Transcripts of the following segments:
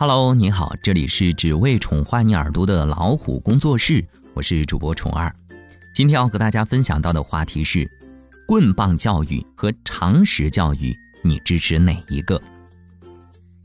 Hello，你好，这里是只为宠坏你耳朵的老虎工作室，我是主播宠二。今天要和大家分享到的话题是：棍棒教育和常识教育，你支持哪一个？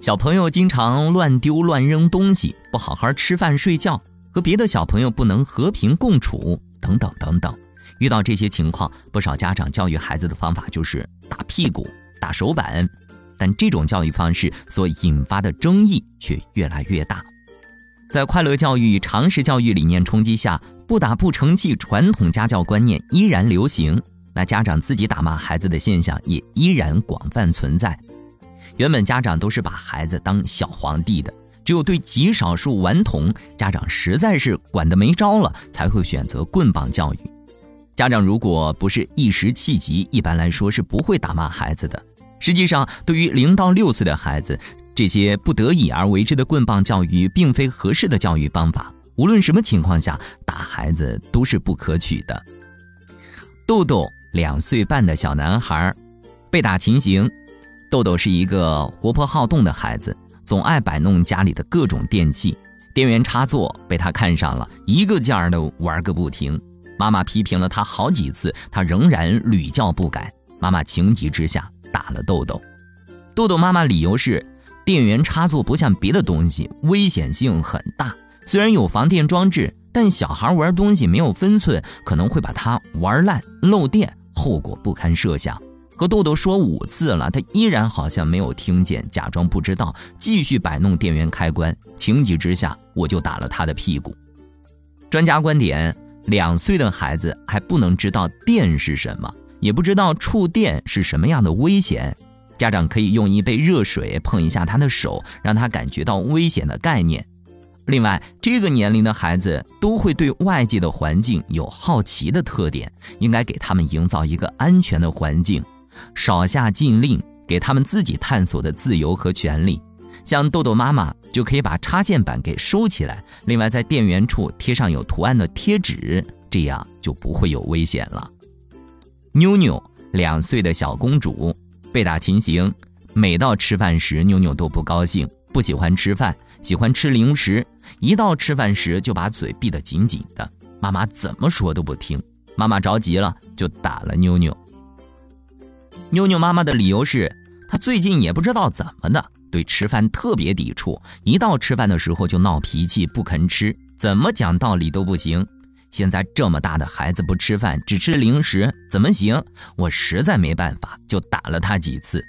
小朋友经常乱丢乱扔东西，不好好吃饭睡觉，和别的小朋友不能和平共处，等等等等。遇到这些情况，不少家长教育孩子的方法就是打屁股、打手板。但这种教育方式所引发的争议却越来越大。在快乐教育与、常识教育理念冲击下，不打不成器传统家教观念依然流行。那家长自己打骂孩子的现象也依然广泛存在。原本家长都是把孩子当小皇帝的，只有对极少数顽童，家长实在是管得没招了，才会选择棍棒教育。家长如果不是一时气急，一般来说是不会打骂孩子的。实际上，对于零到六岁的孩子，这些不得已而为之的棍棒教育，并非合适的教育方法。无论什么情况下，打孩子都是不可取的。豆豆两岁半的小男孩，被打情形。豆豆是一个活泼好动的孩子，总爱摆弄家里的各种电器，电源插座被他看上了，一个劲儿的玩个不停。妈妈批评了他好几次，他仍然屡教不改。妈妈情急之下。打了豆豆，豆豆妈妈理由是，电源插座不像别的东西，危险性很大。虽然有防电装置，但小孩玩东西没有分寸，可能会把它玩烂、漏电，后果不堪设想。和豆豆说五次了，他依然好像没有听见，假装不知道，继续摆弄电源开关。情急之下，我就打了他的屁股。专家观点：两岁的孩子还不能知道电是什么。也不知道触电是什么样的危险，家长可以用一杯热水碰一下他的手，让他感觉到危险的概念。另外，这个年龄的孩子都会对外界的环境有好奇的特点，应该给他们营造一个安全的环境，少下禁令，给他们自己探索的自由和权利。像豆豆妈妈就可以把插线板给收起来，另外在电源处贴上有图案的贴纸，这样就不会有危险了。妞妞两岁的小公主被打情形，每到吃饭时，妞妞都不高兴，不喜欢吃饭，喜欢吃零食。一到吃饭时，就把嘴闭得紧紧的，妈妈怎么说都不听。妈妈着急了，就打了妞妞。妞妞妈妈的理由是，她最近也不知道怎么的，对吃饭特别抵触，一到吃饭的时候就闹脾气，不肯吃，怎么讲道理都不行。现在这么大的孩子不吃饭，只吃零食，怎么行？我实在没办法，就打了他几次。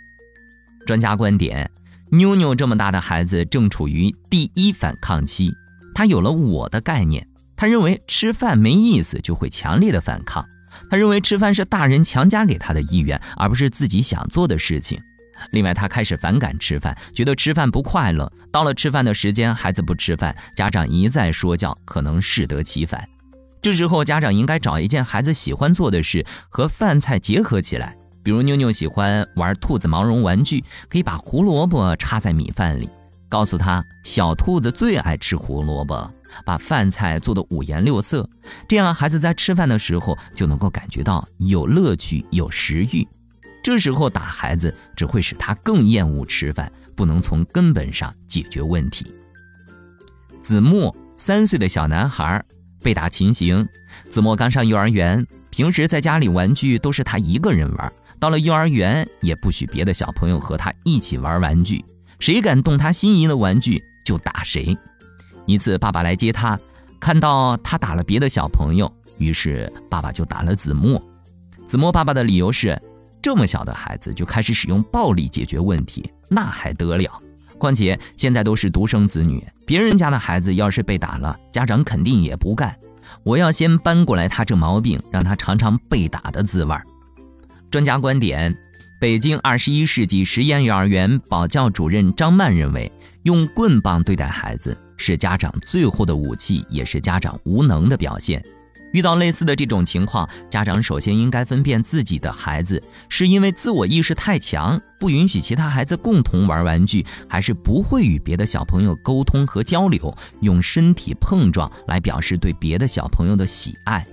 专家观点：妞妞这么大的孩子正处于第一反抗期，他有了我的概念，他认为吃饭没意思，就会强烈的反抗。他认为吃饭是大人强加给他的意愿，而不是自己想做的事情。另外，他开始反感吃饭，觉得吃饭不快乐。到了吃饭的时间，孩子不吃饭，家长一再说教，可能适得其反。这时候，家长应该找一件孩子喜欢做的事和饭菜结合起来。比如，妞妞喜欢玩兔子毛绒玩具，可以把胡萝卜插在米饭里，告诉他小兔子最爱吃胡萝卜，把饭菜做得五颜六色，这样孩子在吃饭的时候就能够感觉到有乐趣、有食欲。这时候打孩子只会使他更厌恶吃饭，不能从根本上解决问题。子墨三岁的小男孩。被打情形，子墨刚上幼儿园，平时在家里玩具都是他一个人玩，到了幼儿园也不许别的小朋友和他一起玩玩具，谁敢动他心仪的玩具就打谁。一次爸爸来接他，看到他打了别的小朋友，于是爸爸就打了子墨。子墨爸爸的理由是，这么小的孩子就开始使用暴力解决问题，那还得了？况且现在都是独生子女，别人家的孩子要是被打了，家长肯定也不干。我要先搬过来他这毛病，让他尝尝被打的滋味。专家观点：北京二十一世纪实验幼儿园保教主任张曼认为，用棍棒对待孩子是家长最后的武器，也是家长无能的表现。遇到类似的这种情况，家长首先应该分辨自己的孩子是因为自我意识太强，不允许其他孩子共同玩玩具，还是不会与别的小朋友沟通和交流，用身体碰撞来表示对别的小朋友的喜爱。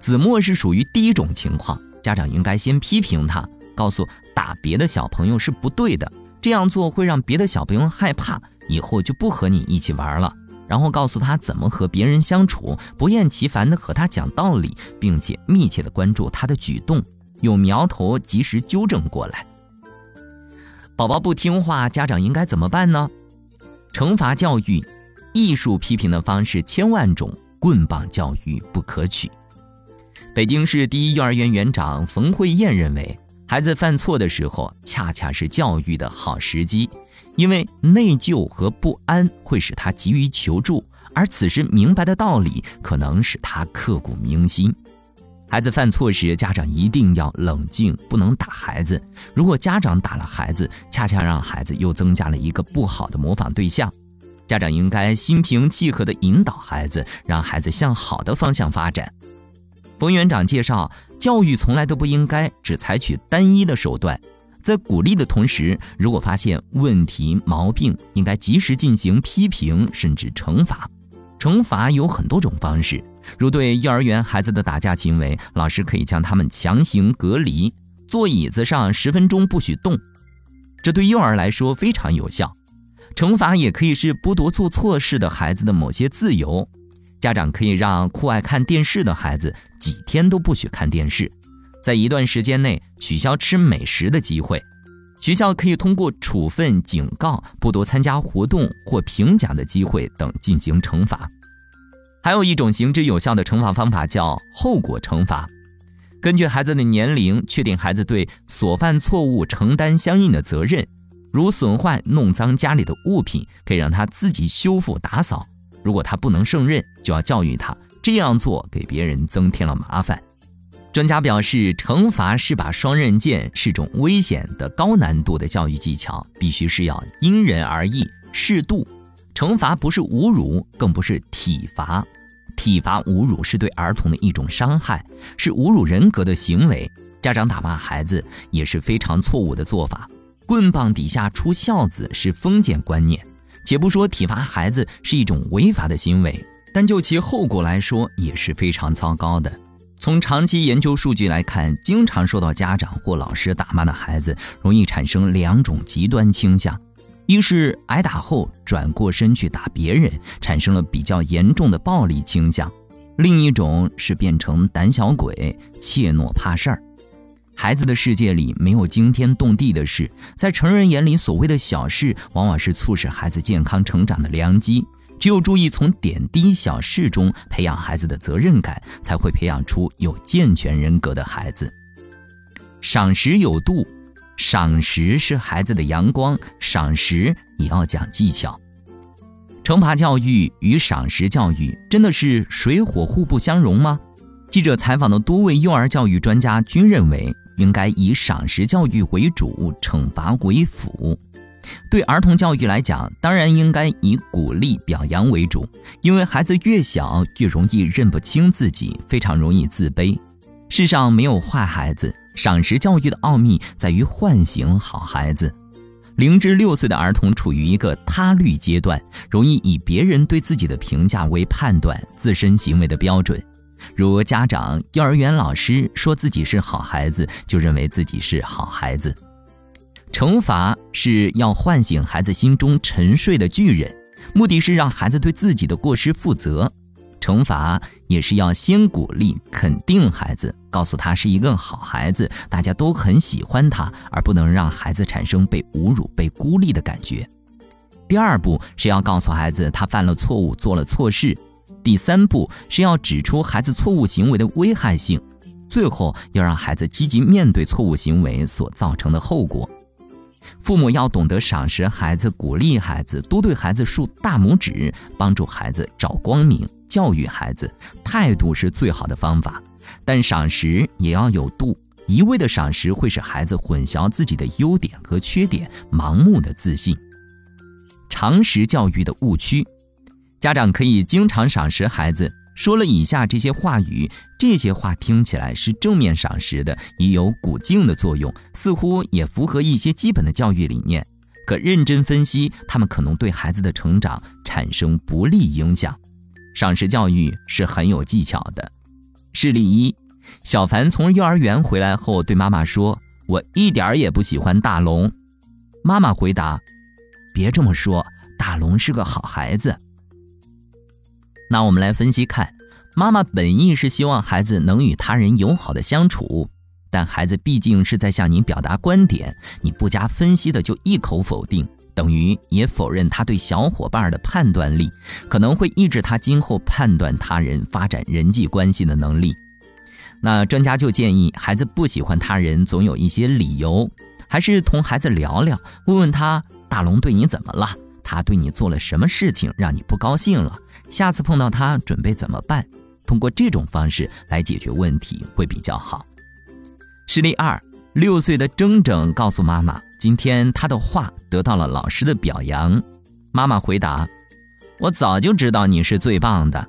子墨是属于第一种情况，家长应该先批评他，告诉打别的小朋友是不对的，这样做会让别的小朋友害怕，以后就不和你一起玩了。然后告诉他怎么和别人相处，不厌其烦地和他讲道理，并且密切地关注他的举动，有苗头及时纠正过来。宝宝不听话，家长应该怎么办呢？惩罚教育、艺术批评的方式千万种，棍棒教育不可取。北京市第一幼儿园园长冯慧燕认为，孩子犯错的时候，恰恰是教育的好时机，因为内疚和不安会使他急于求助，而此时明白的道理，可能使他刻骨铭心。孩子犯错时，家长一定要冷静，不能打孩子。如果家长打了孩子，恰恰让孩子又增加了一个不好的模仿对象。家长应该心平气和地引导孩子，让孩子向好的方向发展。冯园长介绍，教育从来都不应该只采取单一的手段，在鼓励的同时，如果发现问题毛病，应该及时进行批评，甚至惩罚。惩罚有很多种方式。如对幼儿园孩子的打架行为，老师可以将他们强行隔离，坐椅子上十分钟不许动，这对幼儿来说非常有效。惩罚也可以是剥夺做错事的孩子的某些自由，家长可以让酷爱看电视的孩子几天都不许看电视，在一段时间内取消吃美食的机会。学校可以通过处分、警告、剥夺参加活动或评奖的机会等进行惩罚。还有一种行之有效的惩罚方法叫后果惩罚，根据孩子的年龄确定孩子对所犯错误承担相应的责任，如损坏、弄脏家里的物品，可以让他自己修复打扫；如果他不能胜任，就要教育他这样做给别人增添了麻烦。专家表示，惩罚是把双刃剑，是种危险的高难度的教育技巧，必须是要因人而异、适度。惩罚不是侮辱，更不是体罚。体罚、侮辱是对儿童的一种伤害，是侮辱人格的行为。家长打骂孩子也是非常错误的做法。棍棒底下出孝子是封建观念。且不说体罚孩子是一种违法的行为，但就其后果来说也是非常糟糕的。从长期研究数据来看，经常受到家长或老师打骂的孩子，容易产生两种极端倾向。一是挨打后转过身去打别人，产生了比较严重的暴力倾向；另一种是变成胆小鬼，怯懦怕事儿。孩子的世界里没有惊天动地的事，在成人眼里，所谓的小事往往是促使孩子健康成长的良机。只有注意从点滴小事中培养孩子的责任感，才会培养出有健全人格的孩子。赏识有度。赏识是孩子的阳光，赏识也要讲技巧。惩罚教育与赏识教育真的是水火互不相容吗？记者采访的多位幼儿教育专家均认为，应该以赏识教育为主，惩罚为辅。对儿童教育来讲，当然应该以鼓励表扬为主，因为孩子越小越容易认不清自己，非常容易自卑。世上没有坏孩子。赏识教育的奥秘在于唤醒好孩子。零至六岁的儿童处于一个他律阶段，容易以别人对自己的评价为判断自身行为的标准。如家长、幼儿园老师说自己是好孩子，就认为自己是好孩子。惩罚是要唤醒孩子心中沉睡的巨人，目的是让孩子对自己的过失负责。惩罚也是要先鼓励、肯定孩子，告诉他是一个好孩子，大家都很喜欢他，而不能让孩子产生被侮辱、被孤立的感觉。第二步是要告诉孩子他犯了错误、做了错事。第三步是要指出孩子错误行为的危害性。最后要让孩子积极面对错误行为所造成的后果。父母要懂得赏识孩子、鼓励孩子，多对孩子竖大拇指，帮助孩子找光明。教育孩子，态度是最好的方法，但赏识也要有度。一味的赏识会使孩子混淆自己的优点和缺点，盲目的自信。常识教育的误区，家长可以经常赏识孩子，说了以下这些话语，这些话听起来是正面赏识的，也有鼓劲的作用，似乎也符合一些基本的教育理念。可认真分析，他们可能对孩子的成长产生不利影响。赏识教育是很有技巧的。事例一：小凡从幼儿园回来后，对妈妈说：“我一点儿也不喜欢大龙。”妈妈回答：“别这么说，大龙是个好孩子。那我们来分析看，妈妈本意是希望孩子能与他人友好的相处，但孩子毕竟是在向您表达观点，你不加分析的就一口否定，等于也否认他对小伙伴的判断力，可能会抑制他今后判断他人、发展人际关系的能力。那专家就建议，孩子不喜欢他人总有一些理由，还是同孩子聊聊，问问他大龙对你怎么了，他对你做了什么事情让你不高兴了。下次碰到他，准备怎么办？通过这种方式来解决问题会比较好。事例二：六岁的铮铮告诉妈妈，今天他的画得到了老师的表扬。妈妈回答：“我早就知道你是最棒的。”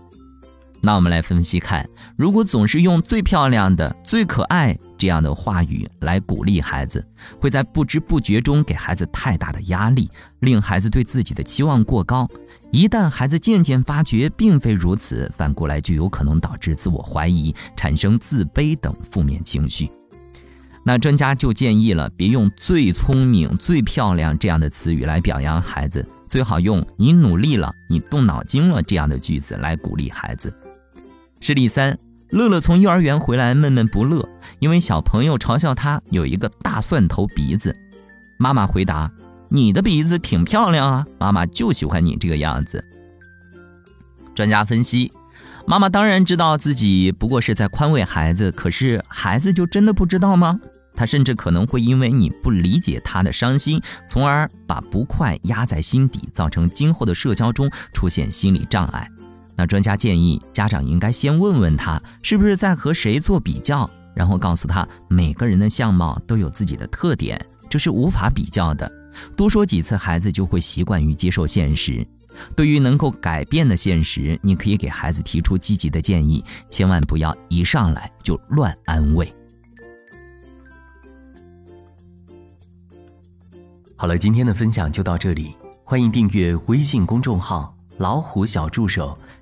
那我们来分析看，如果总是用“最漂亮的”“最可爱”这样的话语来鼓励孩子，会在不知不觉中给孩子太大的压力，令孩子对自己的期望过高。一旦孩子渐渐发觉并非如此，反过来就有可能导致自我怀疑、产生自卑等负面情绪。那专家就建议了，别用“最聪明”“最漂亮”这样的词语来表扬孩子，最好用“你努力了”“你动脑筋了”这样的句子来鼓励孩子。事例三：乐乐从幼儿园回来闷闷不乐，因为小朋友嘲笑他有一个大蒜头鼻子。妈妈回答：“你的鼻子挺漂亮啊，妈妈就喜欢你这个样子。”专家分析：妈妈当然知道自己不过是在宽慰孩子，可是孩子就真的不知道吗？他甚至可能会因为你不理解他的伤心，从而把不快压在心底，造成今后的社交中出现心理障碍。那专家建议家长应该先问问他是不是在和谁做比较，然后告诉他每个人的相貌都有自己的特点，这是无法比较的。多说几次，孩子就会习惯于接受现实。对于能够改变的现实，你可以给孩子提出积极的建议，千万不要一上来就乱安慰。好了，今天的分享就到这里，欢迎订阅微信公众号“老虎小助手”。